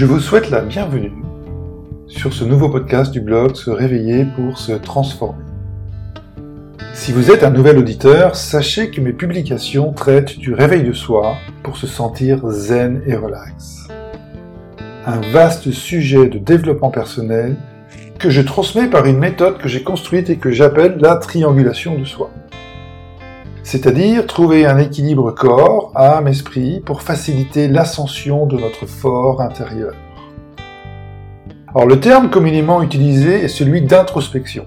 Je vous souhaite la bienvenue sur ce nouveau podcast du blog Se réveiller pour se transformer. Si vous êtes un nouvel auditeur, sachez que mes publications traitent du réveil de soi pour se sentir zen et relax. Un vaste sujet de développement personnel que je transmets par une méthode que j'ai construite et que j'appelle la triangulation de soi. C'est-à-dire trouver un équilibre corps, âme, esprit pour faciliter l'ascension de notre fort intérieur. Alors le terme communément utilisé est celui d'introspection.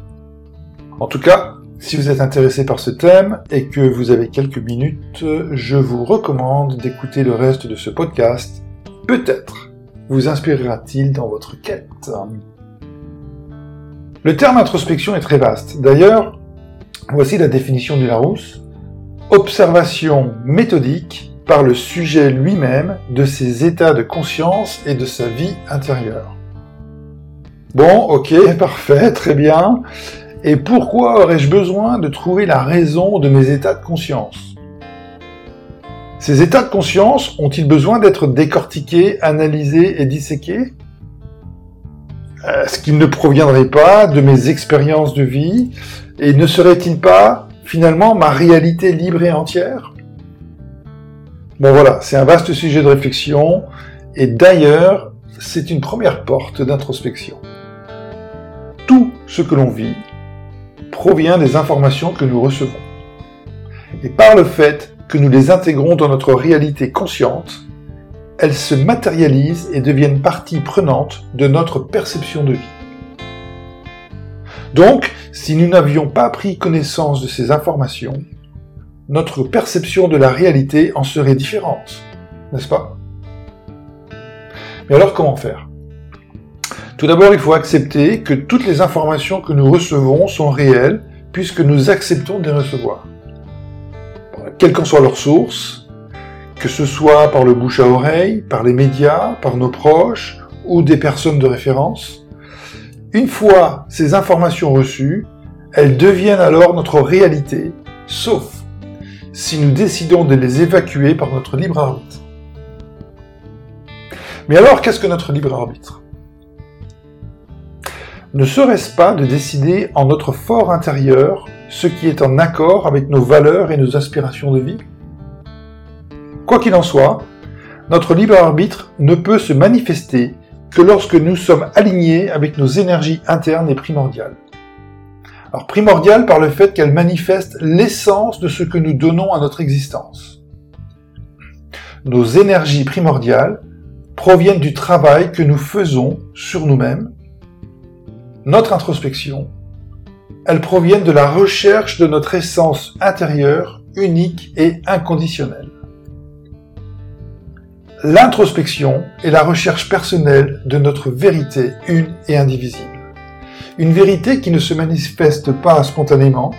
En tout cas, si vous êtes intéressé par ce thème et que vous avez quelques minutes, je vous recommande d'écouter le reste de ce podcast. Peut-être vous inspirera-t-il dans votre quête. Le terme introspection est très vaste. D'ailleurs, voici la définition du Larousse. Observation méthodique par le sujet lui-même de ses états de conscience et de sa vie intérieure. Bon, ok, parfait, très bien. Et pourquoi aurais-je besoin de trouver la raison de mes états de conscience? Ces états de conscience ont-ils besoin d'être décortiqués, analysés et disséqués? Est-ce qu'ils ne proviendraient pas de mes expériences de vie et ne seraient-ils pas finalement ma réalité libre et entière Bon voilà, c'est un vaste sujet de réflexion et d'ailleurs, c'est une première porte d'introspection. Tout ce que l'on vit provient des informations que nous recevons. Et par le fait que nous les intégrons dans notre réalité consciente, elles se matérialisent et deviennent partie prenante de notre perception de vie. Donc, si nous n'avions pas pris connaissance de ces informations, notre perception de la réalité en serait différente, n'est-ce pas? Mais alors comment faire? Tout d'abord, il faut accepter que toutes les informations que nous recevons sont réelles puisque nous acceptons de les recevoir. Quelle qu'en soit leur source, que ce soit par le bouche à oreille, par les médias, par nos proches ou des personnes de référence, une fois ces informations reçues, elles deviennent alors notre réalité, sauf si nous décidons de les évacuer par notre libre arbitre. Mais alors, qu'est-ce que notre libre arbitre? Ne serait-ce pas de décider en notre fort intérieur ce qui est en accord avec nos valeurs et nos aspirations de vie? Quoi qu'il en soit, notre libre arbitre ne peut se manifester que lorsque nous sommes alignés avec nos énergies internes et primordiales. Alors primordiales par le fait qu'elles manifestent l'essence de ce que nous donnons à notre existence. Nos énergies primordiales proviennent du travail que nous faisons sur nous-mêmes notre introspection, elles proviennent de la recherche de notre essence intérieure, unique et inconditionnelle. L'introspection est la recherche personnelle de notre vérité une et indivisible. Une vérité qui ne se manifeste pas spontanément,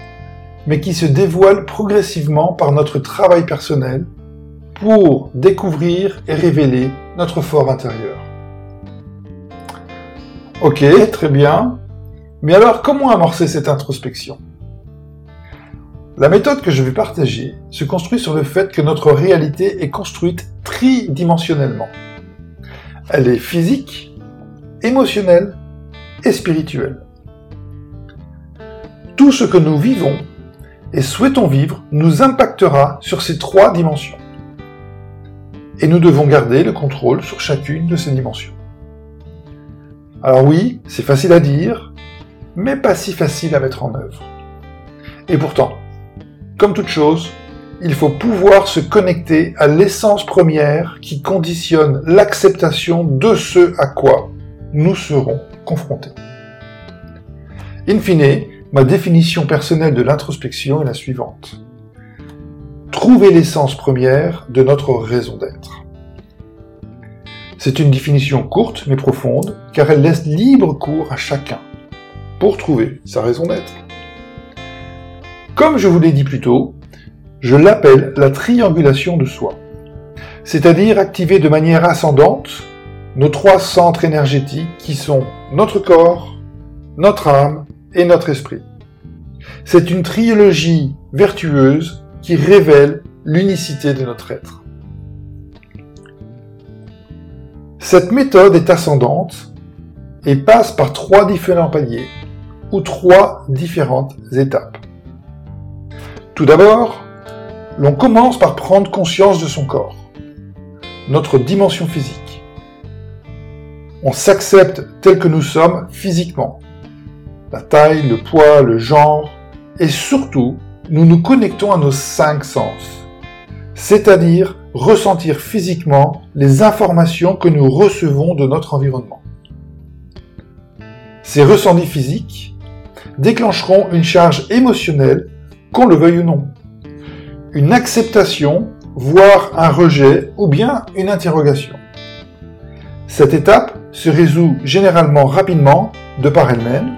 mais qui se dévoile progressivement par notre travail personnel pour découvrir et révéler notre fort intérieur. Ok, très bien. Mais alors, comment amorcer cette introspection? La méthode que je vais partager se construit sur le fait que notre réalité est construite tridimensionnellement. Elle est physique, émotionnelle et spirituelle. Tout ce que nous vivons et souhaitons vivre nous impactera sur ces trois dimensions. Et nous devons garder le contrôle sur chacune de ces dimensions. Alors oui, c'est facile à dire, mais pas si facile à mettre en œuvre. Et pourtant, comme toute chose, il faut pouvoir se connecter à l'essence première qui conditionne l'acceptation de ce à quoi nous serons confrontés. In fine, ma définition personnelle de l'introspection est la suivante. Trouver l'essence première de notre raison d'être. C'est une définition courte mais profonde, car elle laisse libre cours à chacun pour trouver sa raison d'être. Comme je vous l'ai dit plus tôt, je l'appelle la triangulation de soi, c'est-à-dire activer de manière ascendante nos trois centres énergétiques qui sont notre corps, notre âme et notre esprit. C'est une trilogie vertueuse qui révèle l'unicité de notre être. Cette méthode est ascendante et passe par trois différents paliers ou trois différentes étapes. Tout d'abord, l'on commence par prendre conscience de son corps, notre dimension physique. On s'accepte tel que nous sommes physiquement. La taille, le poids, le genre, et surtout, nous nous connectons à nos cinq sens, c'est-à-dire ressentir physiquement les informations que nous recevons de notre environnement. Ces ressentis physiques déclencheront une charge émotionnelle, qu'on le veuille ou non. Une acceptation, voire un rejet, ou bien une interrogation. Cette étape se résout généralement rapidement de par elle-même,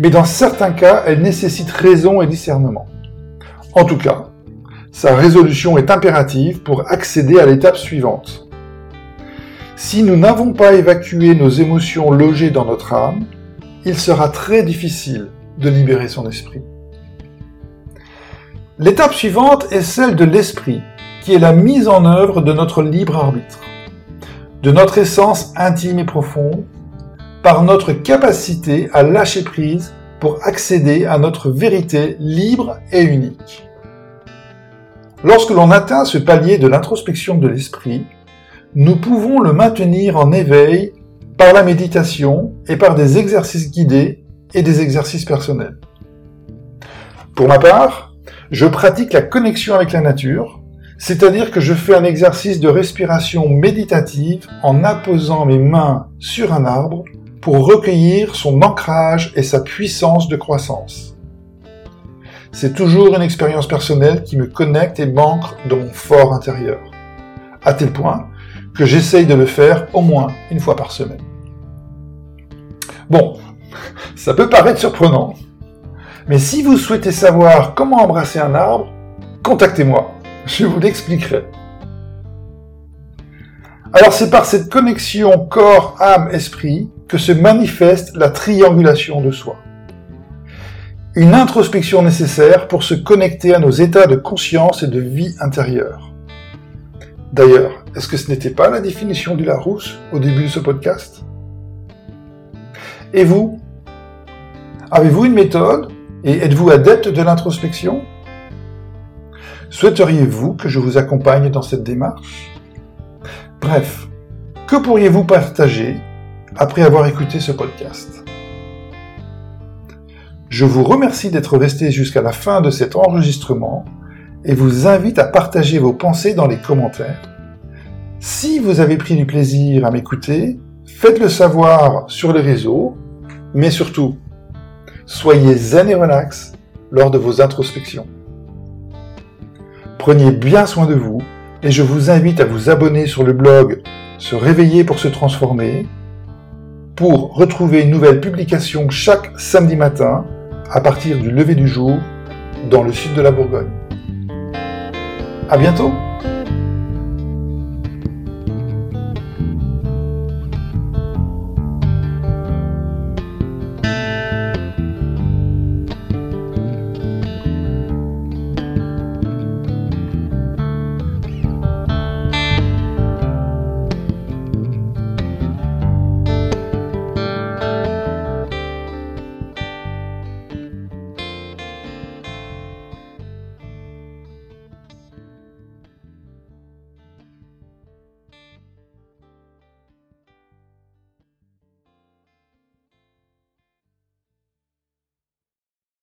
mais dans certains cas, elle nécessite raison et discernement. En tout cas, sa résolution est impérative pour accéder à l'étape suivante. Si nous n'avons pas évacué nos émotions logées dans notre âme, il sera très difficile de libérer son esprit. L'étape suivante est celle de l'esprit, qui est la mise en œuvre de notre libre arbitre, de notre essence intime et profonde, par notre capacité à lâcher prise pour accéder à notre vérité libre et unique. Lorsque l'on atteint ce palier de l'introspection de l'esprit, nous pouvons le maintenir en éveil par la méditation et par des exercices guidés et des exercices personnels. Pour ma part, je pratique la connexion avec la nature, c'est-à-dire que je fais un exercice de respiration méditative en apposant mes mains sur un arbre pour recueillir son ancrage et sa puissance de croissance. C'est toujours une expérience personnelle qui me connecte et m'ancre dans mon fort intérieur, à tel point que j'essaye de le faire au moins une fois par semaine. Bon, ça peut paraître surprenant, mais si vous souhaitez savoir comment embrasser un arbre, contactez-moi, je vous l'expliquerai. Alors c'est par cette connexion corps, âme, esprit que se manifeste la triangulation de soi. Une introspection nécessaire pour se connecter à nos états de conscience et de vie intérieure. D'ailleurs, est-ce que ce n'était pas la définition du Larousse au début de ce podcast? Et vous? Avez-vous une méthode et êtes-vous adepte de l'introspection? Souhaiteriez-vous que je vous accompagne dans cette démarche? Bref, que pourriez-vous partager après avoir écouté ce podcast? Je vous remercie d'être resté jusqu'à la fin de cet enregistrement et vous invite à partager vos pensées dans les commentaires. Si vous avez pris du plaisir à m'écouter, faites-le savoir sur les réseaux, mais surtout, soyez zen et relax lors de vos introspections. Prenez bien soin de vous et je vous invite à vous abonner sur le blog Se réveiller pour se transformer pour retrouver une nouvelle publication chaque samedi matin à partir du lever du jour dans le sud de la Bourgogne. À bientôt!